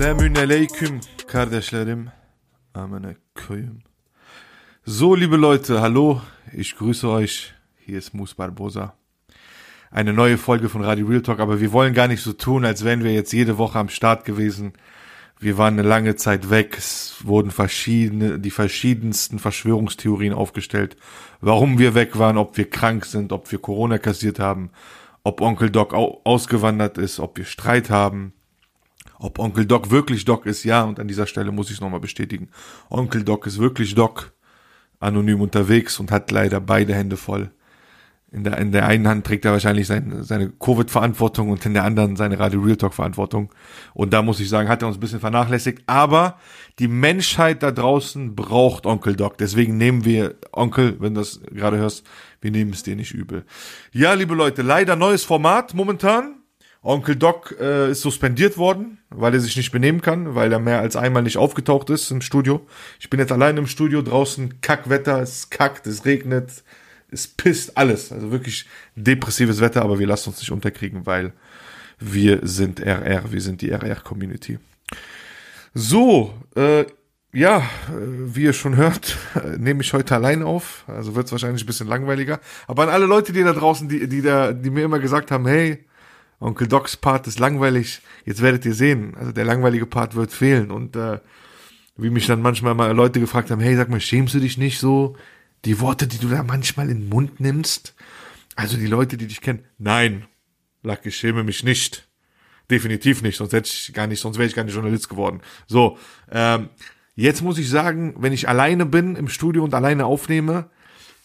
Selamün aleyküm kardeşlerim. Amene koyum. So, liebe Leute, hallo, ich grüße euch. Hier ist Mus Barbosa. Eine neue Folge von Radio Real Talk, aber wir wollen gar nicht so tun, als wären wir jetzt jede Woche am Start gewesen. Wir waren eine lange Zeit weg. Es wurden verschiedene, die verschiedensten Verschwörungstheorien aufgestellt. Warum wir weg waren, ob wir krank sind, ob wir Corona kassiert haben, ob Onkel Doc ausgewandert ist, ob wir Streit haben ob Onkel Doc wirklich Doc ist, ja, und an dieser Stelle muss ich es nochmal bestätigen. Onkel Doc ist wirklich Doc, anonym unterwegs und hat leider beide Hände voll. In der, in der einen Hand trägt er wahrscheinlich sein, seine Covid-Verantwortung und in der anderen seine Radio Real Talk-Verantwortung. Und da muss ich sagen, hat er uns ein bisschen vernachlässigt. Aber die Menschheit da draußen braucht Onkel Doc. Deswegen nehmen wir, Onkel, wenn du das gerade hörst, wir nehmen es dir nicht übel. Ja, liebe Leute, leider neues Format momentan. Onkel Doc äh, ist suspendiert worden, weil er sich nicht benehmen kann, weil er mehr als einmal nicht aufgetaucht ist im Studio. Ich bin jetzt allein im Studio, draußen Kackwetter, es kackt, es regnet, es pisst alles. Also wirklich depressives Wetter, aber wir lassen uns nicht unterkriegen, weil wir sind RR, wir sind die RR-Community. So, äh, ja, äh, wie ihr schon hört, nehme ich heute allein auf. Also wird es wahrscheinlich ein bisschen langweiliger. Aber an alle Leute, die da draußen, die, die da, die mir immer gesagt haben, hey, Onkel Docs Part ist langweilig. Jetzt werdet ihr sehen, also der langweilige Part wird fehlen. Und äh, wie mich dann manchmal mal Leute gefragt haben, hey, sag mal, schämst du dich nicht so? Die Worte, die du da manchmal in den Mund nimmst? Also die Leute, die dich kennen, nein, Lack, ich schäme mich nicht. Definitiv nicht, sonst hätte ich gar nicht, sonst wäre ich gar nicht Journalist geworden. So, ähm, jetzt muss ich sagen, wenn ich alleine bin im Studio und alleine aufnehme,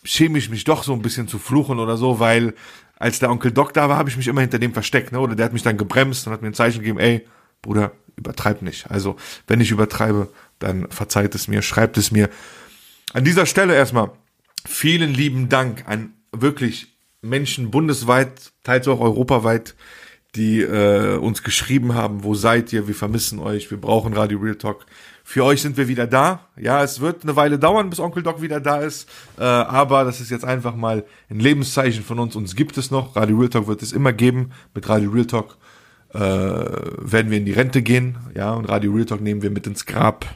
schäme ich mich doch so ein bisschen zu fluchen oder so, weil als der Onkel Doc da war, habe ich mich immer hinter dem versteckt, ne? Oder der hat mich dann gebremst und hat mir ein Zeichen gegeben, ey, Bruder, übertreib nicht. Also, wenn ich übertreibe, dann verzeiht es mir, schreibt es mir. An dieser Stelle erstmal vielen lieben Dank an wirklich Menschen bundesweit, teils auch europaweit, die äh, uns geschrieben haben, wo seid ihr, wir vermissen euch, wir brauchen Radio Real Talk. Für euch sind wir wieder da. Ja, es wird eine Weile dauern, bis Onkel Doc wieder da ist. Äh, aber das ist jetzt einfach mal ein Lebenszeichen von uns. Uns gibt es noch. Radio Real Talk wird es immer geben. Mit Radio Real Talk äh, werden wir in die Rente gehen. Ja, und Radio Real Talk nehmen wir mit ins Grab.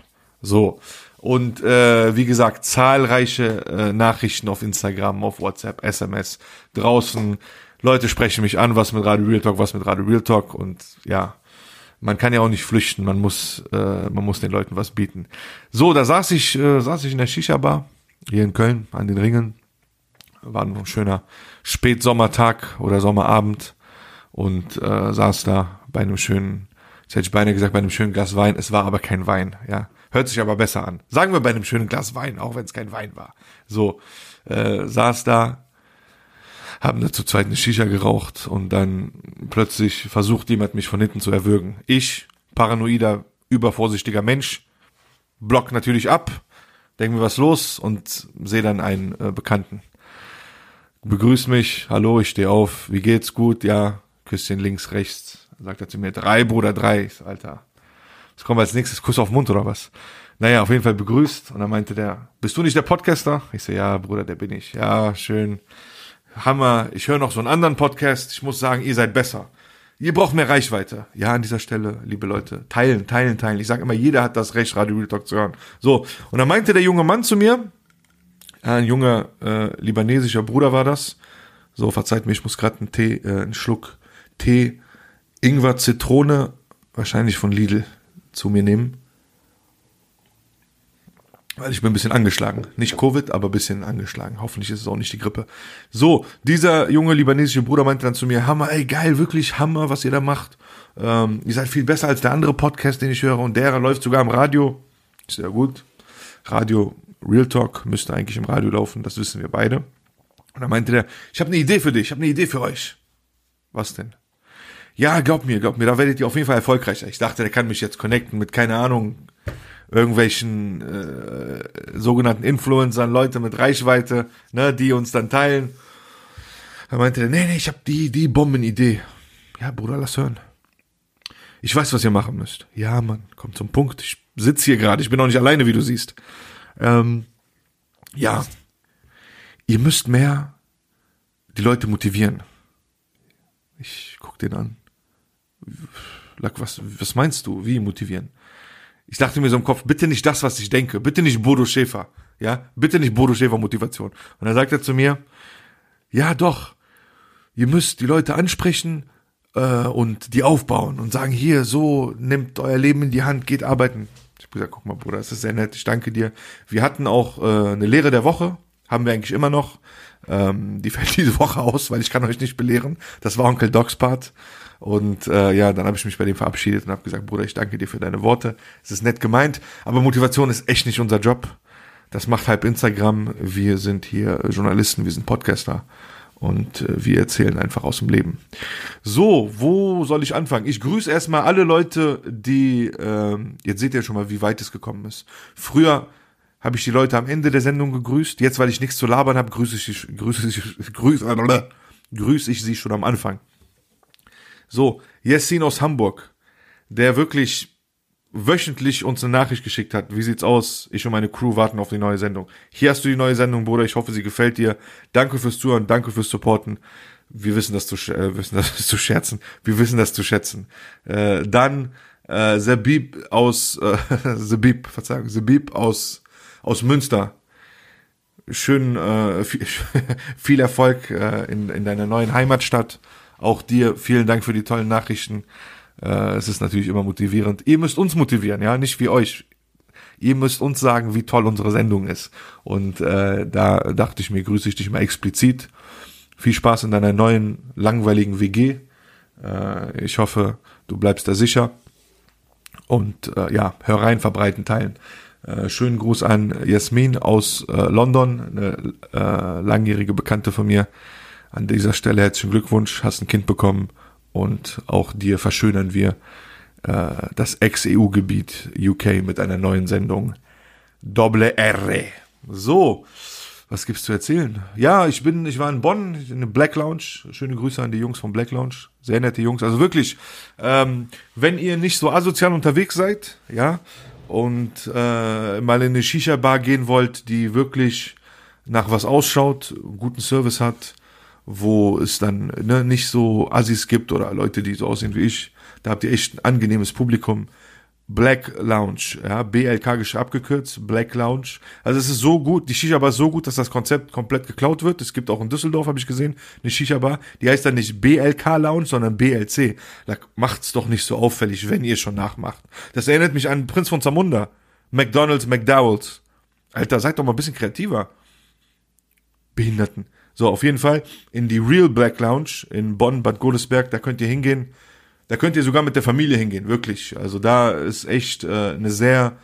So. Und äh, wie gesagt, zahlreiche äh, Nachrichten auf Instagram, auf WhatsApp, SMS, draußen. Leute sprechen mich an, was mit Radio Real Talk, was mit Radio Real Talk. Und ja, man kann ja auch nicht flüchten, man muss, äh, man muss den Leuten was bieten. So, da saß ich, äh, saß ich in der Shisha-Bar, hier in Köln, an den Ringen. War ein schöner Spätsommertag oder Sommerabend und äh, saß da bei einem schönen, jetzt hätte ich beinahe gesagt, bei einem schönen Glas Wein. Es war aber kein Wein, ja. Hört sich aber besser an. Sagen wir bei einem schönen Glas Wein, auch wenn es kein Wein war. So, äh, saß da, haben da zu zweit eine Shisha geraucht und dann plötzlich versucht jemand mich von hinten zu erwürgen. Ich, paranoider, übervorsichtiger Mensch, block natürlich ab, denke mir was los und sehe dann einen äh, Bekannten. Begrüßt mich, hallo, ich stehe auf, wie geht's, gut, ja, Küsschen links, rechts. Sagt er zu mir, drei, Bruder, drei. Alter, was kommt als nächstes? Kuss auf den Mund oder was? Naja, auf jeden Fall begrüßt. Und dann meinte der, bist du nicht der Podcaster? Ich so, ja, Bruder, der bin ich. Ja, schön. Hammer, ich höre noch so einen anderen Podcast, ich muss sagen, ihr seid besser. Ihr braucht mehr Reichweite. Ja, an dieser Stelle, liebe Leute, teilen, teilen, teilen. Ich sage immer, jeder hat das Recht, Radio Real Talk zu hören. So, und dann meinte der junge Mann zu mir, ein junger äh, libanesischer Bruder war das. So, verzeiht mir, ich muss gerade einen Tee, äh, einen Schluck Tee, Ingwer, Zitrone, wahrscheinlich von Lidl, zu mir nehmen weil ich bin ein bisschen angeschlagen. Nicht Covid, aber ein bisschen angeschlagen. Hoffentlich ist es auch nicht die Grippe. So, dieser junge libanesische Bruder meinte dann zu mir, Hammer, ey, geil, wirklich Hammer, was ihr da macht. Ähm, ihr seid viel besser als der andere Podcast, den ich höre. Und der läuft sogar im Radio. Sehr gut. Radio Real Talk müsste eigentlich im Radio laufen, das wissen wir beide. Und dann meinte der, ich habe eine Idee für dich, ich habe eine Idee für euch. Was denn? Ja, glaub mir, glaub mir, da werdet ihr auf jeden Fall erfolgreich. Ich dachte, der kann mich jetzt connecten mit, keine Ahnung, irgendwelchen äh, sogenannten Influencern, Leute mit Reichweite, ne, die uns dann teilen. Da meinte er, nee, nee, ich habe die, die Bombenidee. Ja, Bruder, lass hören. Ich weiß, was ihr machen müsst. Ja, Mann, kommt zum Punkt. Ich sitz hier gerade, ich bin auch nicht alleine, wie du siehst. Ähm, ja, ihr müsst mehr die Leute motivieren. Ich guck den an. Lack, was, was meinst du? Wie motivieren? Ich dachte mir so im Kopf, bitte nicht das, was ich denke. Bitte nicht Bodo Schäfer. Ja, bitte nicht Bodo Schäfer Motivation. Und dann sagt er zu mir, ja doch, ihr müsst die Leute ansprechen äh, und die aufbauen und sagen, hier, so, nehmt euer Leben in die Hand, geht arbeiten. Ich habe gesagt, guck mal, Bruder, das ist sehr nett, ich danke dir. Wir hatten auch äh, eine Lehre der Woche, haben wir eigentlich immer noch. Ähm, die fällt diese Woche aus, weil ich kann euch nicht belehren. Das war Onkel Docs Part. Und äh, ja, dann habe ich mich bei dem verabschiedet und habe gesagt, Bruder, ich danke dir für deine Worte. Es ist nett gemeint, aber Motivation ist echt nicht unser Job. Das macht halb Instagram. Wir sind hier Journalisten, wir sind Podcaster und äh, wir erzählen einfach aus dem Leben. So, wo soll ich anfangen? Ich grüße erstmal alle Leute, die, äh, jetzt seht ihr schon mal, wie weit es gekommen ist. Früher habe ich die Leute am Ende der Sendung gegrüßt. Jetzt, weil ich nichts zu labern habe, grüße ich, grüße ich, grüße, grüße ich sie schon am Anfang. So, Jessin aus Hamburg, der wirklich wöchentlich uns eine Nachricht geschickt hat. Wie sieht's aus? Ich und meine Crew warten auf die neue Sendung. Hier hast du die neue Sendung, Bruder. Ich hoffe, sie gefällt dir. Danke fürs Zuhören, danke fürs Supporten. Wir wissen das zu, äh, wissen das zu scherzen. Wir wissen das zu schätzen. Äh, dann äh, Zabib aus äh, Zabib, Verzeihung, Zabib aus aus Münster. Schön äh, viel, viel Erfolg äh, in, in deiner neuen Heimatstadt. Auch dir vielen Dank für die tollen Nachrichten. Äh, es ist natürlich immer motivierend. Ihr müsst uns motivieren, ja, nicht wie euch. Ihr müsst uns sagen, wie toll unsere Sendung ist. Und äh, da dachte ich mir, grüße ich dich mal explizit. Viel Spaß in deiner neuen langweiligen WG. Äh, ich hoffe, du bleibst da sicher. Und äh, ja, hör rein, verbreiten, teilen. Äh, schönen Gruß an Jasmin aus äh, London, eine äh, langjährige Bekannte von mir. An dieser Stelle herzlichen Glückwunsch, hast ein Kind bekommen und auch dir verschönern wir äh, das Ex-EU-Gebiet UK mit einer neuen Sendung. Doble R. So, was gibt's zu erzählen? Ja, ich bin, ich war in Bonn, in der Black Lounge. Schöne Grüße an die Jungs vom Black Lounge. Sehr nette Jungs. Also wirklich, ähm, wenn ihr nicht so asozial unterwegs seid, ja, und äh, mal in eine Shisha-Bar gehen wollt, die wirklich nach was ausschaut, guten Service hat, wo es dann ne, nicht so Assis gibt oder Leute, die so aussehen wie ich. Da habt ihr echt ein angenehmes Publikum. Black Lounge, ja, BLK abgekürzt, Black Lounge. Also es ist so gut, die Shisha-Bar ist so gut, dass das Konzept komplett geklaut wird. Es gibt auch in Düsseldorf, habe ich gesehen, eine Shisha-Bar, die heißt dann nicht BLK Lounge, sondern BLC. Da macht's doch nicht so auffällig, wenn ihr schon nachmacht. Das erinnert mich an Prinz von Zamunda. McDonald's, McDowell's. Alter, seid doch mal ein bisschen kreativer. Behinderten. So, auf jeden Fall in die Real Black Lounge in Bonn, Bad Godesberg, da könnt ihr hingehen da könnt ihr sogar mit der Familie hingehen, wirklich. Also da ist echt äh, eine sehr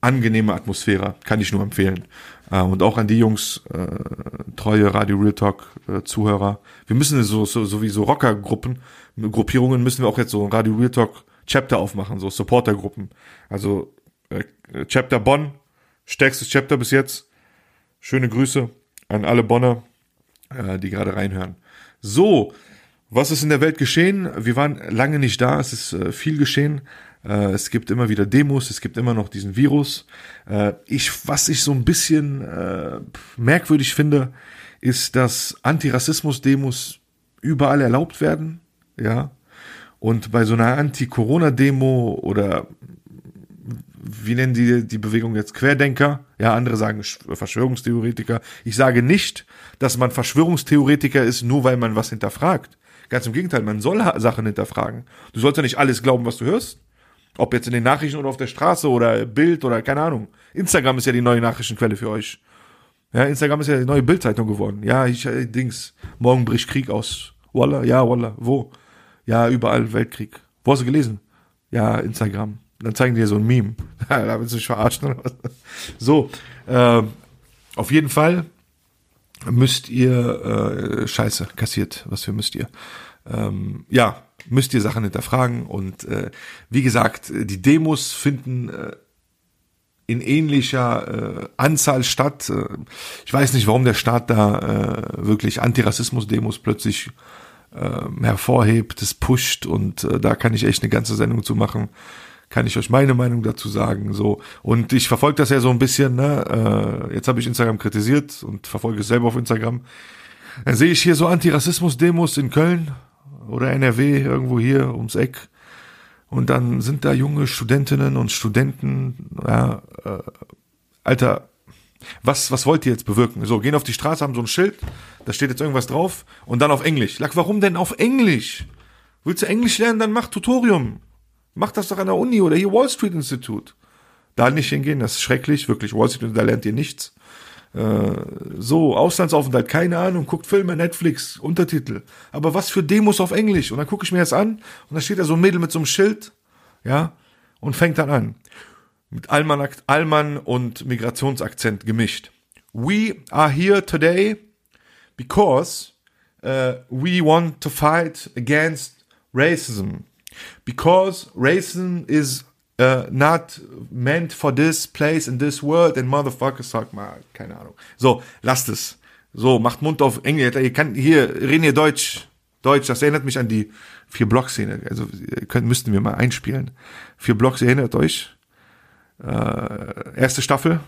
angenehme Atmosphäre, kann ich nur empfehlen. Äh, und auch an die Jungs, äh, treue Radio Real Talk äh, Zuhörer. Wir müssen so, so, so wie so Rockergruppen, Gruppierungen müssen wir auch jetzt so Radio Real Talk Chapter aufmachen, so Supportergruppen. Also äh, Chapter Bonn, stärkstes Chapter bis jetzt. Schöne Grüße an alle Bonner, äh, die gerade reinhören. So, was ist in der Welt geschehen? Wir waren lange nicht da, es ist äh, viel geschehen. Äh, es gibt immer wieder Demos, es gibt immer noch diesen Virus. Äh, ich, was ich so ein bisschen äh, merkwürdig finde, ist, dass Antirassismus-Demos überall erlaubt werden, ja. Und bei so einer Anti-Corona-Demo oder wie nennen die die Bewegung jetzt Querdenker? Ja, andere sagen Verschwörungstheoretiker. Ich sage nicht, dass man Verschwörungstheoretiker ist, nur weil man was hinterfragt. Ganz im Gegenteil, man soll Sachen hinterfragen. Du sollst ja nicht alles glauben, was du hörst. Ob jetzt in den Nachrichten oder auf der Straße oder Bild oder keine Ahnung. Instagram ist ja die neue Nachrichtenquelle für euch. Ja, Instagram ist ja die neue Bildzeitung geworden. Ja, ich, äh, Dings, morgen bricht Krieg aus. Walla, ja, Walla, wo? Ja, überall Weltkrieg. Wo hast du gelesen? Ja, Instagram. Dann zeigen die dir so ein Meme. da willst du dich verarschen oder was? So, äh, auf jeden Fall müsst ihr, äh, scheiße, kassiert, was für müsst ihr? Ähm, ja, müsst ihr Sachen hinterfragen und äh, wie gesagt, die Demos finden äh, in ähnlicher äh, Anzahl statt. Äh, ich weiß nicht, warum der Staat da äh, wirklich Antirassismus-Demos plötzlich äh, hervorhebt, es pusht und äh, da kann ich echt eine ganze Sendung zu machen. Kann ich euch meine Meinung dazu sagen, so und ich verfolge das ja so ein bisschen. Ne? Äh, jetzt habe ich Instagram kritisiert und verfolge es selber auf Instagram. Dann sehe ich hier so Antirassismus-Demos in Köln oder NRW irgendwo hier ums Eck und dann sind da junge Studentinnen und Studenten, ja, äh, Alter, was, was wollt ihr jetzt bewirken? So, gehen auf die Straße, haben so ein Schild, da steht jetzt irgendwas drauf und dann auf Englisch. Lack, warum denn auf Englisch? Willst du Englisch lernen, dann mach Tutorium. Mach das doch an der Uni oder hier Wall Street Institute. Da nicht hingehen, das ist schrecklich, wirklich. Wall Street, da lernt ihr nichts. Äh, so, Auslandsaufenthalt, keine Ahnung, guckt Filme, Netflix, Untertitel. Aber was für Demos auf Englisch? Und dann gucke ich mir das an und da steht da so ein Mädel mit so einem Schild, ja, und fängt dann an. Mit Allmann, Allmann und Migrationsakzent gemischt. We are here today because uh, we want to fight against racism. Because racism is uh, not meant for this place in this world and motherfuckers sag mal, keine Ahnung. So, lasst es. So, macht Mund auf Englisch. Ihr kann, hier, reden hier Deutsch. Deutsch, das erinnert mich an die vier Block-Szene. Also, könnt, müssten wir mal einspielen. Vier Blocks, erinnert euch? Äh, erste Staffel.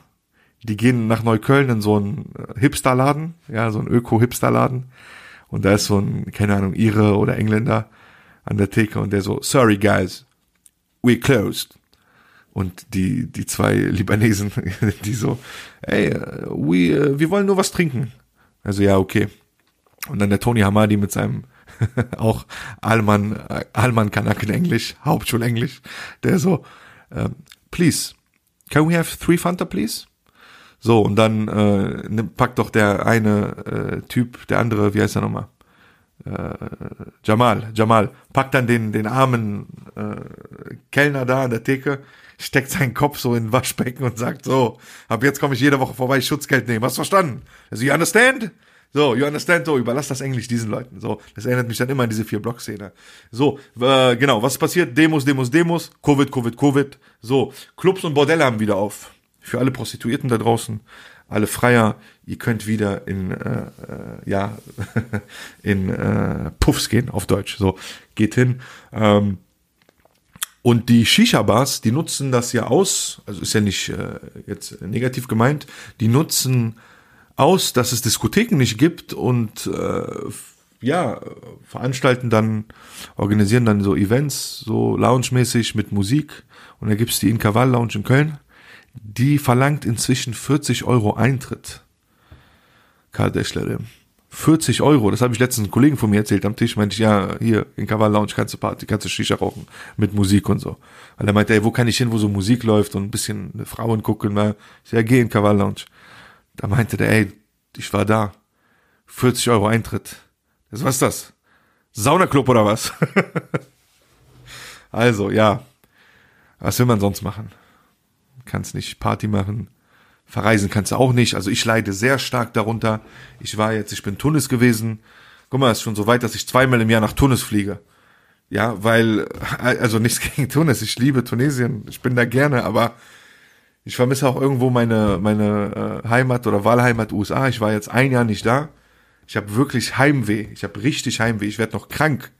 Die gehen nach Neukölln in so einen Hipsterladen. Ja, so ein Öko-Hipsterladen. Und da ist so ein, keine Ahnung, Ire oder Engländer an der Theke und der so, sorry guys, we closed und die, die zwei Libanesen, die so, ey, we, wir wollen nur was trinken. Also ja, okay. Und dann der Tony Hamadi mit seinem auch Alman, Alman Kanaken Englisch, Hauptschulenglisch, der so, uh, please, can we have three Fanta, please? So, und dann äh, packt doch der eine äh, Typ, der andere, wie heißt er nochmal? Äh, Jamal, Jamal, packt dann den, den armen äh, Kellner da an der Theke, steckt seinen Kopf so in ein Waschbecken und sagt so, ab jetzt komme ich jede Woche vorbei, Schutzgeld nehmen. Hast du verstanden? Also, you understand? So, you understand? So, überlass das Englisch diesen Leuten. So, das erinnert mich dann immer an diese vier Block-Szene. So, äh, genau, was passiert? Demos, Demos, Demos, Covid, Covid, Covid. So, Clubs und Bordelle haben wieder auf. Für alle Prostituierten da draußen, alle Freier, ihr könnt wieder in, äh, äh ja, in äh, Puffs gehen, auf Deutsch. So, geht hin. Ähm, und die Shisha-Bars, die nutzen das ja aus, also ist ja nicht äh, jetzt negativ gemeint, die nutzen aus, dass es Diskotheken nicht gibt und äh, ja, veranstalten dann, organisieren dann so Events, so lounge-mäßig mit Musik. Und da gibt's die Inkaval Lounge in Köln. Die verlangt inzwischen 40 Euro Eintritt. Karl Deschlerim. 40 Euro, das habe ich letztens einen Kollegen von mir erzählt am Tisch, meinte ich, ja, hier in Kaval Lounge kannst du Party, kannst du Shisha rauchen mit Musik und so. Weil er meinte, ey, wo kann ich hin, wo so Musik läuft und ein bisschen Frauen gucken, na, ich ja, geh in Kaval Lounge. Da meinte der, ey, ich war da. 40 Euro Eintritt. Das, was ist das? Saunaclub oder was? also, ja. Was will man sonst machen? Kannst nicht Party machen Verreisen kannst du auch nicht. Also ich leide sehr stark darunter. Ich war jetzt, ich bin Tunis gewesen. Guck mal, es ist schon so weit, dass ich zweimal im Jahr nach Tunis fliege. Ja, weil, also nichts gegen Tunis. Ich liebe Tunesien. Ich bin da gerne, aber ich vermisse auch irgendwo meine, meine äh, Heimat oder Wahlheimat USA. Ich war jetzt ein Jahr nicht da. Ich habe wirklich Heimweh. Ich habe richtig Heimweh. Ich werde noch krank.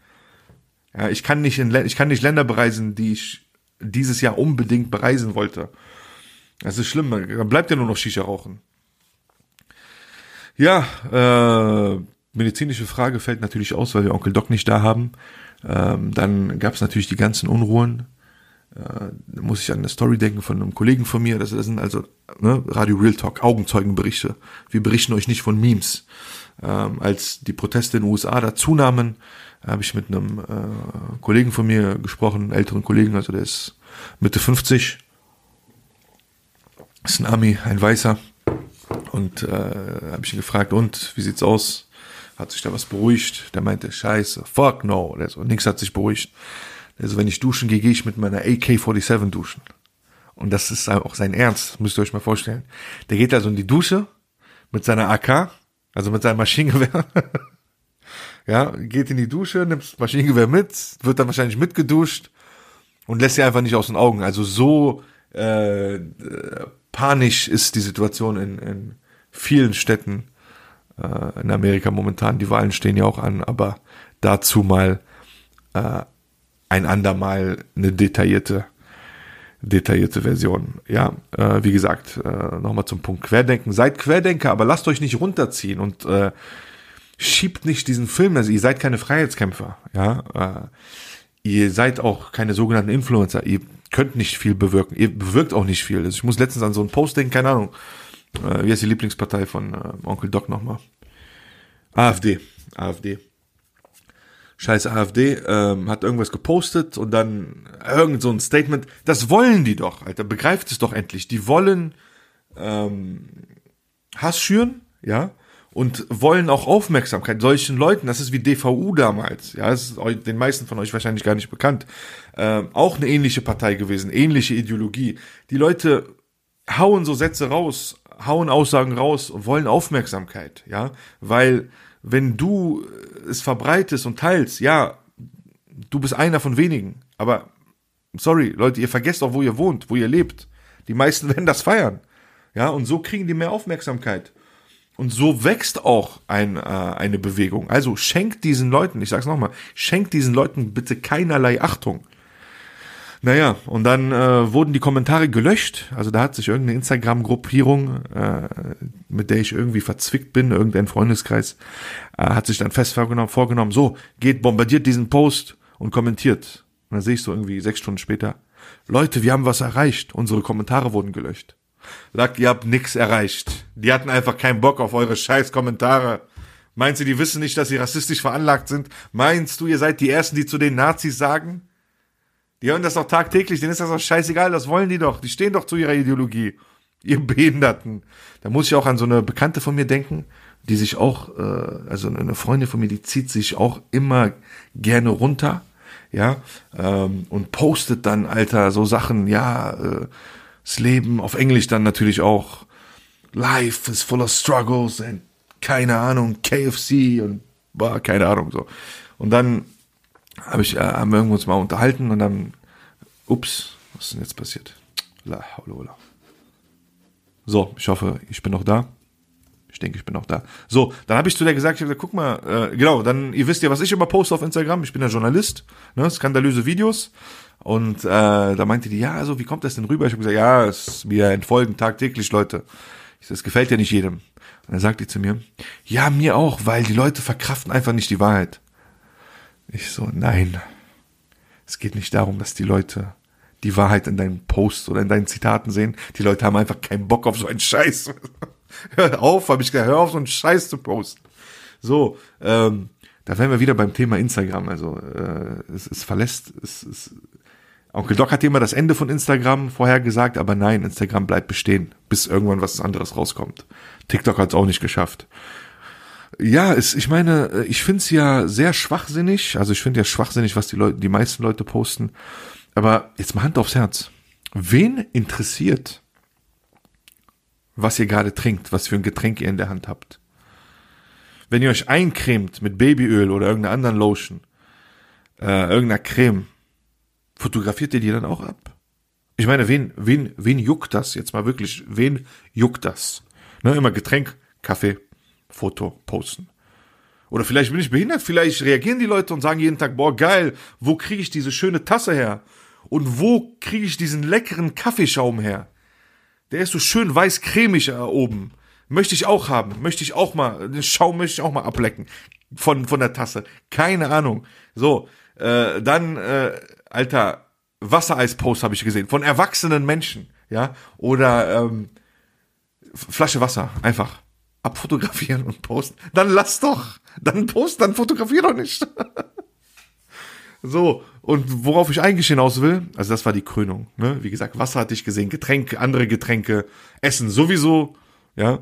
Ja, ich kann nicht in, ich kann nicht Länder bereisen, die ich dieses Jahr unbedingt bereisen wollte. Das ist schlimm, dann bleibt ja nur noch Shisha rauchen. Ja, äh, medizinische Frage fällt natürlich aus, weil wir Onkel Doc nicht da haben. Ähm, dann gab es natürlich die ganzen Unruhen. Äh, da muss ich an eine Story denken von einem Kollegen von mir. Das, das sind also ne, Radio Real Talk, Augenzeugenberichte. Wir berichten euch nicht von Memes. Ähm, als die Proteste in den USA da zunahmen, habe ich mit einem äh, Kollegen von mir gesprochen, älteren Kollegen, also der ist Mitte 50 ist ein Ami, ein Weißer. Und äh, habe ich ihn gefragt, und wie sieht's aus? Hat sich da was beruhigt? Der meinte, scheiße, fuck no. Der so, nix hat sich beruhigt. Der so, wenn ich duschen gehe, gehe ich mit meiner AK-47 duschen. Und das ist auch sein Ernst, müsst ihr euch mal vorstellen. Der geht also in die Dusche mit seiner AK, Also mit seinem Maschinengewehr. ja, geht in die Dusche, nimmt das Maschinengewehr mit, wird dann wahrscheinlich mitgeduscht und lässt sie einfach nicht aus den Augen. Also so äh, panisch ist die Situation in, in vielen Städten äh, in Amerika momentan. Die Wahlen stehen ja auch an, aber dazu mal äh, ein andermal eine detaillierte detaillierte Version. Ja, äh, wie gesagt, äh, nochmal zum Punkt Querdenken. Seid Querdenker, aber lasst euch nicht runterziehen und äh, schiebt nicht diesen Film. Also ihr seid keine Freiheitskämpfer. Ja, äh, ihr seid auch keine sogenannten Influencer. Ihr könnt nicht viel bewirken. Ihr bewirkt auch nicht viel. Also ich muss letztens an so einen Post denken, keine Ahnung. Äh, wie heißt die Lieblingspartei von äh, Onkel Doc nochmal? AfD. AfD scheiß AfD, ähm, hat irgendwas gepostet und dann irgend so ein Statement. Das wollen die doch, Alter. Begreift es doch endlich. Die wollen ähm, Hass schüren, ja, und wollen auch Aufmerksamkeit. Solchen Leuten, das ist wie DVU damals, ja, das ist den meisten von euch wahrscheinlich gar nicht bekannt. Ähm, auch eine ähnliche Partei gewesen, ähnliche Ideologie. Die Leute hauen so Sätze raus, hauen Aussagen raus, wollen Aufmerksamkeit, ja, weil wenn du es verbreitest und teilst, ja, du bist einer von wenigen. Aber sorry, Leute, ihr vergesst auch, wo ihr wohnt, wo ihr lebt. Die meisten werden das feiern. Ja, und so kriegen die mehr Aufmerksamkeit. Und so wächst auch ein, äh, eine Bewegung. Also schenkt diesen Leuten, ich sag's nochmal, schenkt diesen Leuten bitte keinerlei Achtung. Naja, und dann äh, wurden die Kommentare gelöscht. Also da hat sich irgendeine Instagram-Gruppierung, äh, mit der ich irgendwie verzwickt bin, irgendein Freundeskreis, äh, hat sich dann fest vorgenommen, vorgenommen, so, geht, bombardiert diesen Post und kommentiert. Und dann sehe ich so irgendwie sechs Stunden später, Leute, wir haben was erreicht. Unsere Kommentare wurden gelöscht. Sagt, ihr habt nix erreicht. Die hatten einfach keinen Bock auf eure scheiß Kommentare. Meinst du, die wissen nicht, dass sie rassistisch veranlagt sind? Meinst du, ihr seid die Ersten, die zu den Nazis sagen? Die hören das doch tagtäglich, denen ist das doch scheißegal, das wollen die doch. Die stehen doch zu ihrer Ideologie. Ihr Behinderten. Da muss ich auch an so eine Bekannte von mir denken, die sich auch, äh, also eine Freundin von mir, die zieht sich auch immer gerne runter, ja, ähm, und postet dann, Alter, so Sachen, ja, äh, das Leben auf Englisch dann natürlich auch, Life is full of struggles and keine Ahnung, KFC und boah, keine Ahnung, so. Und dann habe ich, äh, haben wir uns mal unterhalten und dann, ups, was ist denn jetzt passiert? La, hola, So, ich hoffe, ich bin noch da. Ich denke, ich bin noch da. So, dann habe ich zu der gesagt, ich hab gesagt, guck mal, äh, genau, dann, ihr wisst ja, was ich immer poste auf Instagram. Ich bin ja Journalist, ne, skandalöse Videos. Und äh, da meinte die, ja, also wie kommt das denn rüber? Ich habe gesagt, ja, es mir entfolgen tagtäglich Leute. Ich sag, das gefällt ja nicht jedem. Und dann sagt die zu mir, ja, mir auch, weil die Leute verkraften einfach nicht die Wahrheit. Ich so, nein. Es geht nicht darum, dass die Leute die Wahrheit in deinen Posts oder in deinen Zitaten sehen. Die Leute haben einfach keinen Bock auf so einen Scheiß. hör auf, habe ich gesagt, hör auf, so einen Scheiß zu posten. So, ähm, da wären wir wieder beim Thema Instagram. Also äh, es, es verlässt, es, es, Onkel Doc hat immer das Ende von Instagram vorhergesagt, aber nein, Instagram bleibt bestehen, bis irgendwann was anderes rauskommt. TikTok hat es auch nicht geschafft ja, es, ich meine, äh, ich finde es ja sehr schwachsinnig. Also ich finde ja schwachsinnig, was die Leute, die meisten Leute posten. Aber jetzt mal Hand aufs Herz. Wen interessiert, was ihr gerade trinkt, was für ein Getränk ihr in der Hand habt? Wenn ihr euch eincremt mit Babyöl oder irgendeiner anderen Lotion, äh, irgendeiner Creme, fotografiert ihr die dann auch ab? Ich meine, wen, wen, wen juckt das jetzt mal wirklich? Wen juckt das? Ne, immer Getränk, Kaffee, Foto posten. Oder vielleicht bin ich behindert, vielleicht reagieren die Leute und sagen jeden Tag, boah, geil, wo kriege ich diese schöne Tasse her? Und wo kriege ich diesen leckeren Kaffeeschaum her? Der ist so schön weiß-cremig äh, oben. Möchte ich auch haben. Möchte ich auch mal, den Schaum möchte ich auch mal ablecken. Von, von der Tasse. Keine Ahnung. So, äh, dann, äh, alter, Wassereispost habe ich gesehen. Von erwachsenen Menschen. Ja, oder ähm, Flasche Wasser. Einfach abfotografieren und posten. Dann lass doch. Dann post, dann fotografier doch nicht. so, und worauf ich eigentlich hinaus will, also das war die Krönung. Ne? Wie gesagt, Wasser hatte ich gesehen, Getränke, andere Getränke, Essen sowieso, ja.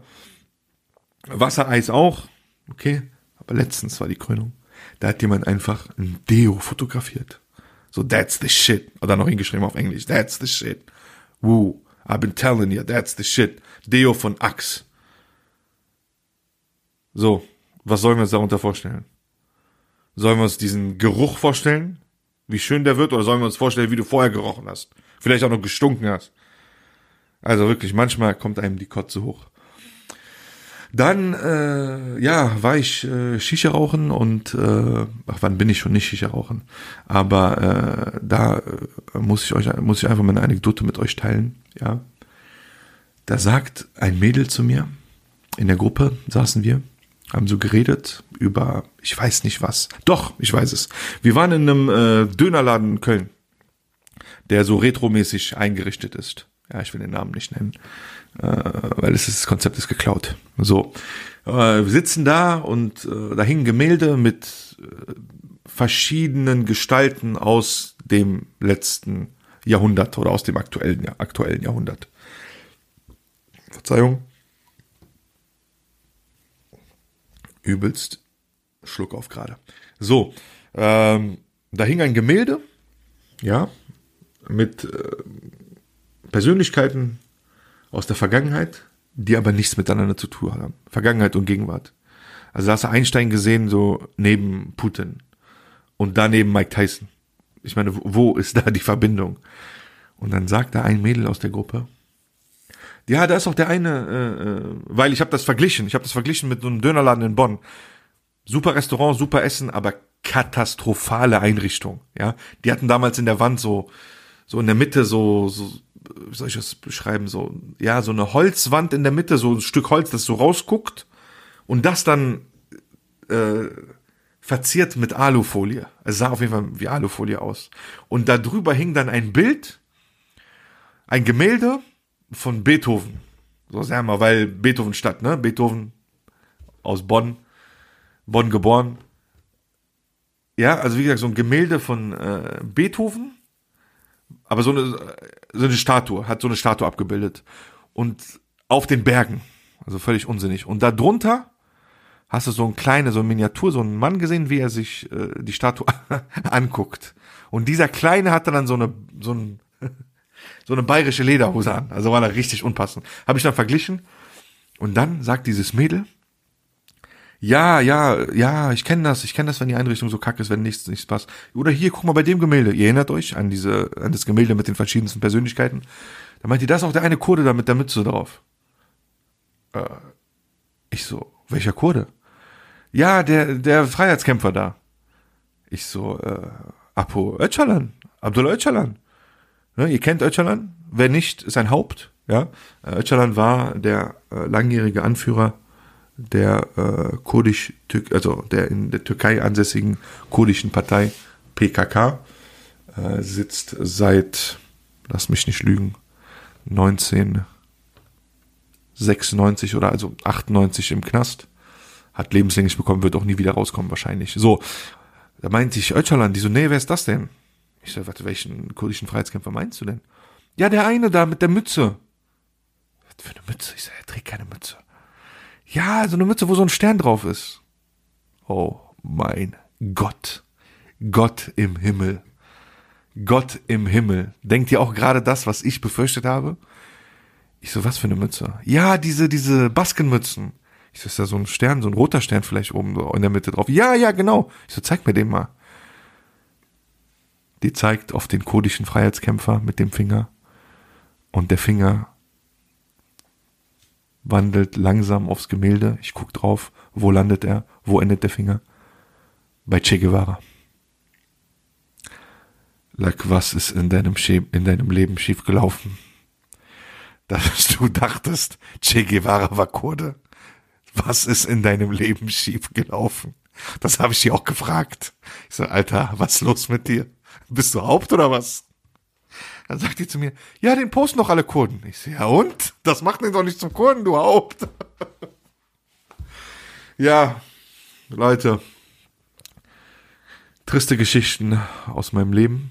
Wassereis auch, okay. Aber letztens war die Krönung. Da hat jemand einfach ein Deo fotografiert. So, that's the shit. Oder noch hingeschrieben auf Englisch. That's the shit. Woo. I've been telling you, that's the shit. Deo von Axe. So, was sollen wir uns darunter vorstellen? Sollen wir uns diesen Geruch vorstellen? Wie schön der wird? Oder sollen wir uns vorstellen, wie du vorher gerochen hast? Vielleicht auch noch gestunken hast? Also wirklich, manchmal kommt einem die Kotze hoch. Dann, äh, ja, war ich äh, Shisha rauchen und, äh, ach, wann bin ich schon nicht Shisha rauchen? Aber äh, da äh, muss ich euch, muss ich einfach mal eine Anekdote mit euch teilen, ja. Da sagt ein Mädel zu mir, in der Gruppe saßen wir, haben so geredet über, ich weiß nicht was. Doch, ich weiß es. Wir waren in einem äh, Dönerladen in Köln, der so retromäßig eingerichtet ist. Ja, ich will den Namen nicht nennen weil es ist, das Konzept ist geklaut. So, äh, wir sitzen da und äh, da hingen Gemälde mit äh, verschiedenen Gestalten aus dem letzten Jahrhundert oder aus dem aktuellen, aktuellen Jahrhundert. Verzeihung. Übelst Schluck auf gerade. So, ähm, da hing ein Gemälde, ja, mit äh, Persönlichkeiten aus der Vergangenheit, die aber nichts miteinander zu tun haben. Vergangenheit und Gegenwart. Also da hast du Einstein gesehen, so neben Putin und daneben Mike Tyson. Ich meine, wo ist da die Verbindung? Und dann sagt da ein Mädel aus der Gruppe, ja, da ist auch der eine, äh, äh weil ich habe das verglichen, ich habe das verglichen mit so einem Dönerladen in Bonn. Super Restaurant, super Essen, aber katastrophale Einrichtung. Ja, die hatten damals in der Wand so so in der Mitte so, so wie soll ich das beschreiben, so, ja, so eine Holzwand in der Mitte, so ein Stück Holz, das so rausguckt und das dann äh, verziert mit Alufolie. Es sah auf jeden Fall wie Alufolie aus. Und da drüber hing dann ein Bild, ein Gemälde von Beethoven. So sagen wir, weil Beethoven Stadt, ne? Beethoven aus Bonn, Bonn geboren. Ja, also wie gesagt, so ein Gemälde von äh, Beethoven aber so eine, so eine Statue, hat so eine Statue abgebildet. Und auf den Bergen. Also völlig unsinnig. Und da drunter hast du so ein kleine, so eine Miniatur, so einen Mann gesehen, wie er sich äh, die Statue anguckt. Und dieser Kleine hatte dann so eine, so ein, so eine bayerische Lederhose an. Also war da richtig unpassend. Habe ich dann verglichen. Und dann sagt dieses Mädel, ja, ja, ja, ich kenne das, ich kenne das, wenn die Einrichtung so kacke ist, wenn nichts, nichts passt. Oder hier, guck mal bei dem Gemälde. Ihr erinnert euch an diese, an das Gemälde mit den verschiedensten Persönlichkeiten. Da meint ihr, das ist auch der eine Kurde da mit der Mütze drauf. Äh, ich so, welcher Kurde? Ja, der, der Freiheitskämpfer da. Ich so, äh, Apo Öcalan, Abdullah Öcalan. Ne, ihr kennt Öcalan? Wer nicht, ist ein Haupt. Ja, Öcalan war der äh, langjährige Anführer der äh, kurdisch, also der in der Türkei ansässigen kurdischen Partei PKK äh, sitzt seit, lass mich nicht lügen, 1996 oder also 98 im Knast, hat lebenslänglich bekommen, wird auch nie wieder rauskommen wahrscheinlich. So, da meinte ich Öcalan, die so, nee, wer ist das denn? Ich so, warte, welchen kurdischen Freiheitskämpfer meinst du denn? Ja, der eine da mit der Mütze. Was für eine Mütze? Ich so, er trägt keine Mütze. Ja, so eine Mütze, wo so ein Stern drauf ist. Oh mein Gott. Gott im Himmel. Gott im Himmel. Denkt ihr auch gerade das, was ich befürchtet habe? Ich so, was für eine Mütze? Ja, diese, diese Baskenmützen. Ich so, ist da so ein Stern, so ein roter Stern vielleicht oben in der Mitte drauf? Ja, ja, genau. Ich so, zeig mir den mal. Die zeigt auf den kurdischen Freiheitskämpfer mit dem Finger. Und der Finger wandelt langsam aufs Gemälde. Ich guck drauf. Wo landet er? Wo endet der Finger? Bei Che Guevara. Like, was ist in deinem, in deinem Leben schief gelaufen? Dass du dachtest, Che Guevara war Kurde? Was ist in deinem Leben schief gelaufen? Das habe ich dir auch gefragt. Ich so, Alter, was ist los mit dir? Bist du Haupt oder was? Dann sagt die zu mir, ja, den posten doch alle Kurden. Ich so, ja und? Das macht den doch nicht zum Kurden, du Haupt. ja, Leute, triste Geschichten aus meinem Leben.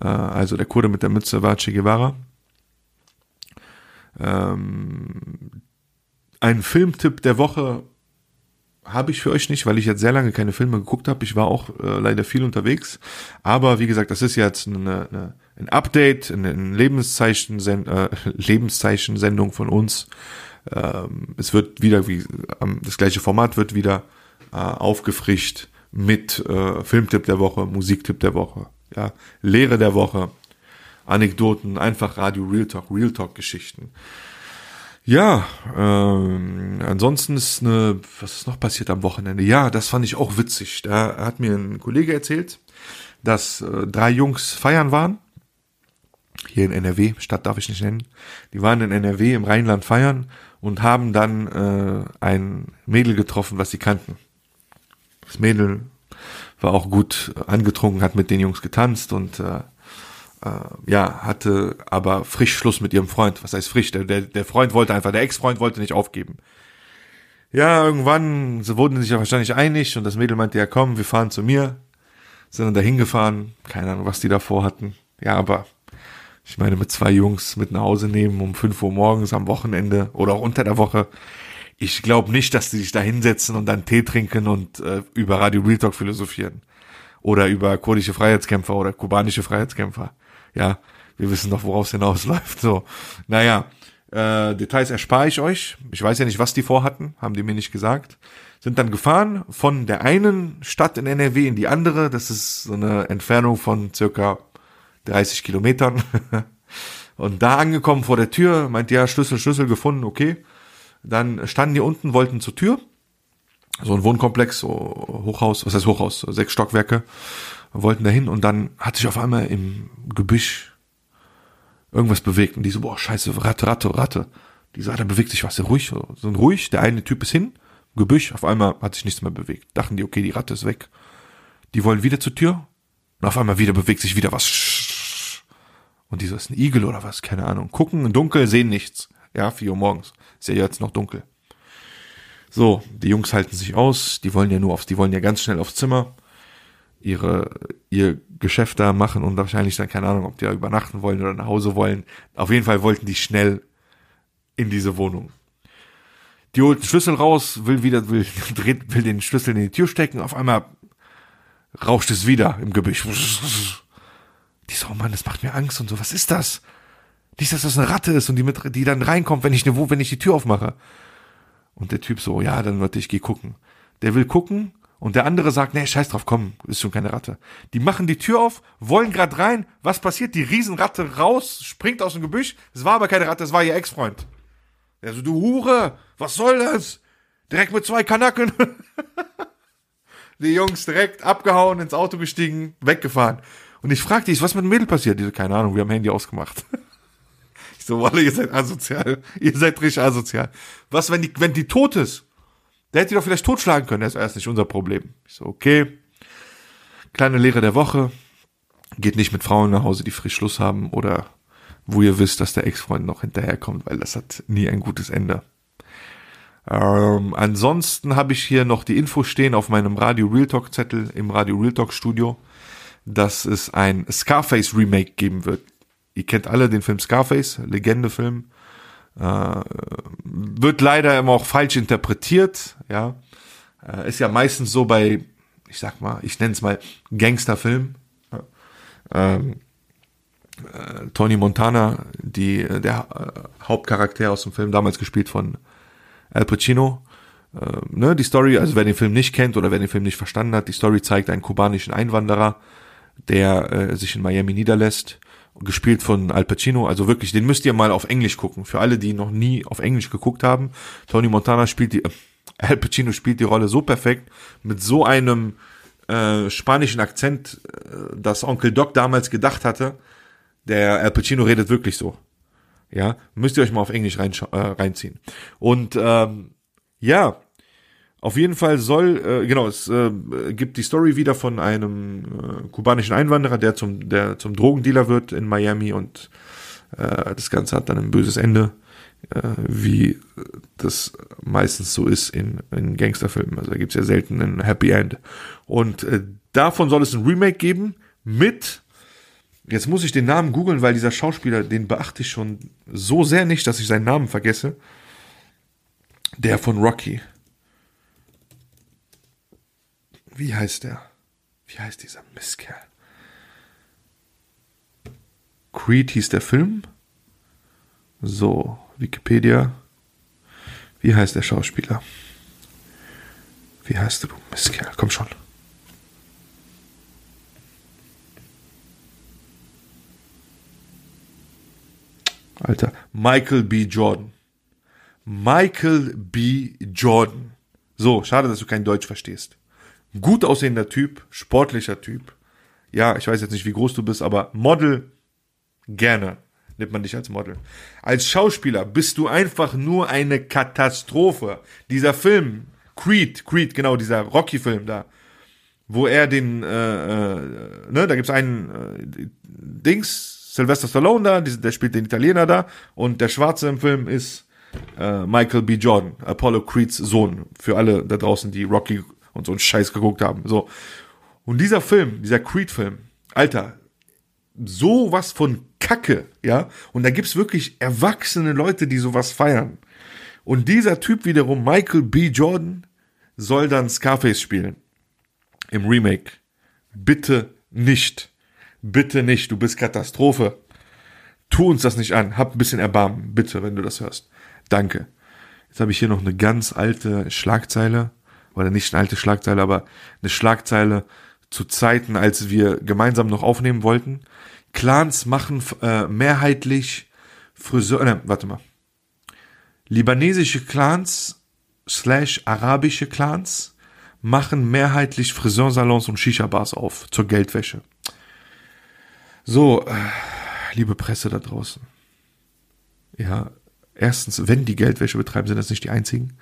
Äh, also der Kurde mit der Mütze war Che Guevara. Ähm, ein Filmtipp der Woche habe ich für euch nicht, weil ich jetzt sehr lange keine Filme geguckt habe. Ich war auch äh, leider viel unterwegs. Aber wie gesagt, das ist jetzt eine, eine, ein Update, eine, Lebenszeichen, äh, Lebenszeichen-Sendung von uns. Ähm, es wird wieder, wie ähm, das gleiche Format wird wieder äh, aufgefrischt mit äh, Filmtipp der Woche, Musiktipp der Woche, ja, Lehre der Woche, Anekdoten, einfach Radio Real Talk, Real Talk Geschichten. Ja, ähm, ansonsten ist eine, was ist noch passiert am Wochenende? Ja, das fand ich auch witzig. Da hat mir ein Kollege erzählt, dass äh, drei Jungs feiern waren. Hier in NRW, Stadt darf ich nicht nennen. Die waren in NRW im Rheinland feiern und haben dann äh, ein Mädel getroffen, was sie kannten. Das Mädel war auch gut angetrunken, hat mit den Jungs getanzt und äh, äh, ja, hatte aber frisch Schluss mit ihrem Freund. Was heißt frisch? Der, der, der Freund wollte einfach, der Ex-Freund wollte nicht aufgeben. Ja, irgendwann sie wurden sich ja wahrscheinlich einig und das Mädel meinte, ja komm, wir fahren zu mir. Sind dann dahin gefahren. Keine Ahnung, was die davor hatten. Ja, aber ich meine, mit zwei Jungs mit nach Hause nehmen um 5 Uhr morgens am Wochenende oder auch unter der Woche. Ich glaube nicht, dass die sich da hinsetzen und dann Tee trinken und äh, über Radio Real Talk philosophieren. Oder über kurdische Freiheitskämpfer oder kubanische Freiheitskämpfer ja, wir wissen doch, worauf es hinausläuft. So, naja, äh, Details erspare ich euch. Ich weiß ja nicht, was die vorhatten, haben die mir nicht gesagt. Sind dann gefahren von der einen Stadt in NRW in die andere. Das ist so eine Entfernung von circa 30 Kilometern. Und da angekommen vor der Tür, meint ja, Schlüssel, Schlüssel gefunden, okay. Dann standen die unten, wollten zur Tür. So ein Wohnkomplex, so Hochhaus, was heißt Hochhaus? Sechs Stockwerke wollten dahin und dann hat sich auf einmal im Gebüsch irgendwas bewegt und die so, boah, scheiße, Ratte, Ratte, Ratte. Die so, da bewegt sich was, ruhig, so ruhig, der eine Typ ist hin, Gebüsch, auf einmal hat sich nichts mehr bewegt. Dachten die, okay, die Ratte ist weg. Die wollen wieder zur Tür und auf einmal wieder bewegt sich wieder was. Und die so, ist ein Igel oder was, keine Ahnung. Gucken, dunkel, sehen nichts. Ja, vier Uhr morgens. Ist ja jetzt noch dunkel. So, die Jungs halten sich aus, die wollen ja nur aufs, die wollen ja ganz schnell aufs Zimmer ihre, ihr Geschäft da machen und wahrscheinlich dann keine Ahnung, ob die da übernachten wollen oder nach Hause wollen. Auf jeden Fall wollten die schnell in diese Wohnung. Die holt den Schlüssel raus, will wieder, will, will den Schlüssel in die Tür stecken, auf einmal rauscht es wieder im Gebüsch. Die so, oh Mann, das macht mir Angst und so, was ist das? Nicht, dass das eine Ratte ist und die mit, die dann reinkommt, wenn ich eine, wenn ich die Tür aufmache. Und der Typ so, ja, dann warte, ich geh gucken. Der will gucken und der andere sagt, nee, scheiß drauf, komm, ist schon keine Ratte. Die machen die Tür auf, wollen grad rein. Was passiert? Die Riesenratte raus, springt aus dem Gebüsch. Es war aber keine Ratte, es war ihr Ex-Freund. Er so, du Hure, was soll das? Direkt mit zwei Kanacken. die Jungs direkt abgehauen, ins Auto gestiegen, weggefahren. Und ich fragte dich, was mit dem Mädel passiert? Die so, keine Ahnung, wir haben Handy ausgemacht. ich so, Wolle, ihr seid asozial. Ihr seid richtig asozial. Was, wenn die, wenn die tot ist? Der hätte die doch vielleicht totschlagen können. Das ist erst nicht unser Problem. Ich so, okay. Kleine Lehre der Woche. Geht nicht mit Frauen nach Hause, die frisch Schluss haben oder wo ihr wisst, dass der Ex-Freund noch hinterherkommt, weil das hat nie ein gutes Ende. Ähm, ansonsten habe ich hier noch die Info stehen auf meinem Radio Real Talk Zettel im Radio Real Talk Studio, dass es ein Scarface Remake geben wird. Ihr kennt alle den Film Scarface, Legende-Film. Äh, wird leider immer auch falsch interpretiert, ja. Äh, ist ja meistens so bei, ich sag mal, ich nenne es mal Gangsterfilm. Ähm, äh, Tony Montana, die, äh, der äh, Hauptcharakter aus dem Film, damals gespielt von Al Pacino. Äh, ne, die Story, also wer den Film nicht kennt oder wer den Film nicht verstanden hat, die Story zeigt einen kubanischen Einwanderer, der äh, sich in Miami niederlässt gespielt von Al Pacino. Also wirklich, den müsst ihr mal auf Englisch gucken. Für alle, die noch nie auf Englisch geguckt haben. Tony Montana spielt die, äh, Al Pacino spielt die Rolle so perfekt, mit so einem äh, spanischen Akzent, äh, dass Onkel Doc damals gedacht hatte. Der Al Pacino redet wirklich so. Ja, müsst ihr euch mal auf Englisch rein, äh, reinziehen. Und ähm, ja, auf jeden Fall soll, äh, genau, es äh, gibt die Story wieder von einem äh, kubanischen Einwanderer, der zum, der zum Drogendealer wird in Miami und äh, das Ganze hat dann ein böses Ende, äh, wie das meistens so ist in, in Gangsterfilmen. Also da gibt's ja selten ein Happy End. Und äh, davon soll es ein Remake geben mit Jetzt muss ich den Namen googeln, weil dieser Schauspieler, den beachte ich schon so sehr nicht, dass ich seinen Namen vergesse. Der von Rocky. Wie heißt der? Wie heißt dieser Mistkerl? Creed hieß der Film. So, Wikipedia. Wie heißt der Schauspieler? Wie heißt du, Mistkerl? Komm schon. Alter, Michael B. Jordan. Michael B. Jordan. So, schade, dass du kein Deutsch verstehst. Gut aussehender Typ, sportlicher Typ. Ja, ich weiß jetzt nicht, wie groß du bist, aber Model gerne nimmt man dich als Model. Als Schauspieler bist du einfach nur eine Katastrophe. Dieser Film, Creed, Creed, genau, dieser Rocky-Film da, wo er den, äh, äh, ne, da gibt's einen äh, Dings, Sylvester Stallone da, der spielt den Italiener da und der Schwarze im Film ist äh, Michael B. Jordan, Apollo Creeds Sohn, für alle da draußen, die Rocky und so einen Scheiß geguckt haben. So. Und dieser Film, dieser Creed-Film, Alter, sowas von Kacke, ja. Und da gibt's wirklich erwachsene Leute, die sowas feiern. Und dieser Typ wiederum, Michael B. Jordan, soll dann Scarface spielen. Im Remake. Bitte nicht. Bitte nicht. Du bist Katastrophe. Tu uns das nicht an. Hab ein bisschen Erbarmen. Bitte, wenn du das hörst. Danke. Jetzt habe ich hier noch eine ganz alte Schlagzeile. Oder nicht eine alte Schlagzeile, aber eine Schlagzeile zu Zeiten, als wir gemeinsam noch aufnehmen wollten. Clans machen äh, mehrheitlich Friseur, äh, warte mal. Libanesische Clans slash arabische Clans machen mehrheitlich Friseursalons und Shisha-Bars auf zur Geldwäsche. So, äh, liebe Presse da draußen. Ja, erstens, wenn die Geldwäsche betreiben, sind das nicht die einzigen.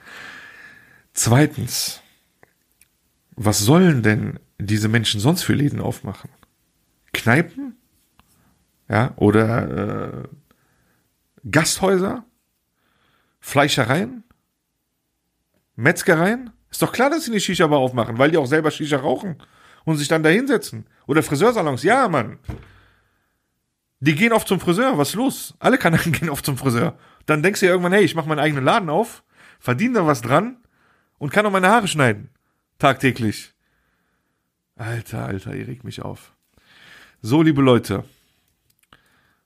Zweitens, was sollen denn diese Menschen sonst für Läden aufmachen? Kneipen? Ja, oder äh, Gasthäuser? Fleischereien? Metzgereien? Ist doch klar, dass sie eine Shisha-Bar aufmachen, weil die auch selber Shisha rauchen und sich dann da hinsetzen. Oder Friseursalons, ja, Mann. Die gehen oft zum Friseur, was ist los? Alle Kanalen gehen oft zum Friseur. Dann denkst du ja irgendwann, hey, ich mach meinen eigenen Laden auf, verdiene da was dran und kann auch meine Haare schneiden. Tagtäglich. Alter, Alter, ihr regt mich auf. So, liebe Leute,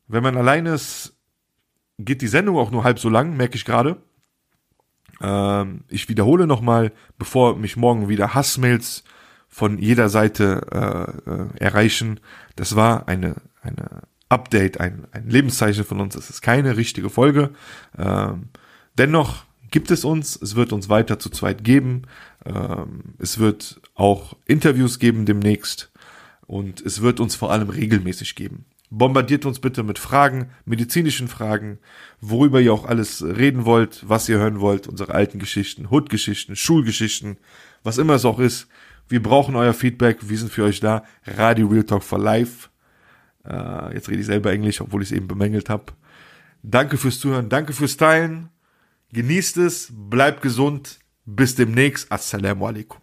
wenn man alleine ist, geht die Sendung auch nur halb so lang, merke ich gerade. Ähm, ich wiederhole nochmal, bevor mich morgen wieder Hassmails von jeder Seite äh, äh, erreichen. Das war eine, eine Update, ein, ein Lebenszeichen von uns. Es ist keine richtige Folge. Ähm, dennoch gibt es uns, es wird uns weiter zu zweit geben. Ähm, es wird auch Interviews geben demnächst und es wird uns vor allem regelmäßig geben. Bombardiert uns bitte mit Fragen, medizinischen Fragen, worüber ihr auch alles reden wollt, was ihr hören wollt, unsere alten Geschichten, Hood-Geschichten, Schulgeschichten, was immer es auch ist. Wir brauchen euer Feedback, wir sind für euch da. Radio Real Talk for Life. Äh, jetzt rede ich selber Englisch, obwohl ich es eben bemängelt habe. Danke fürs Zuhören, danke fürs Teilen. Genießt es, bleibt gesund. Bis demnächst. Assalamu alaikum.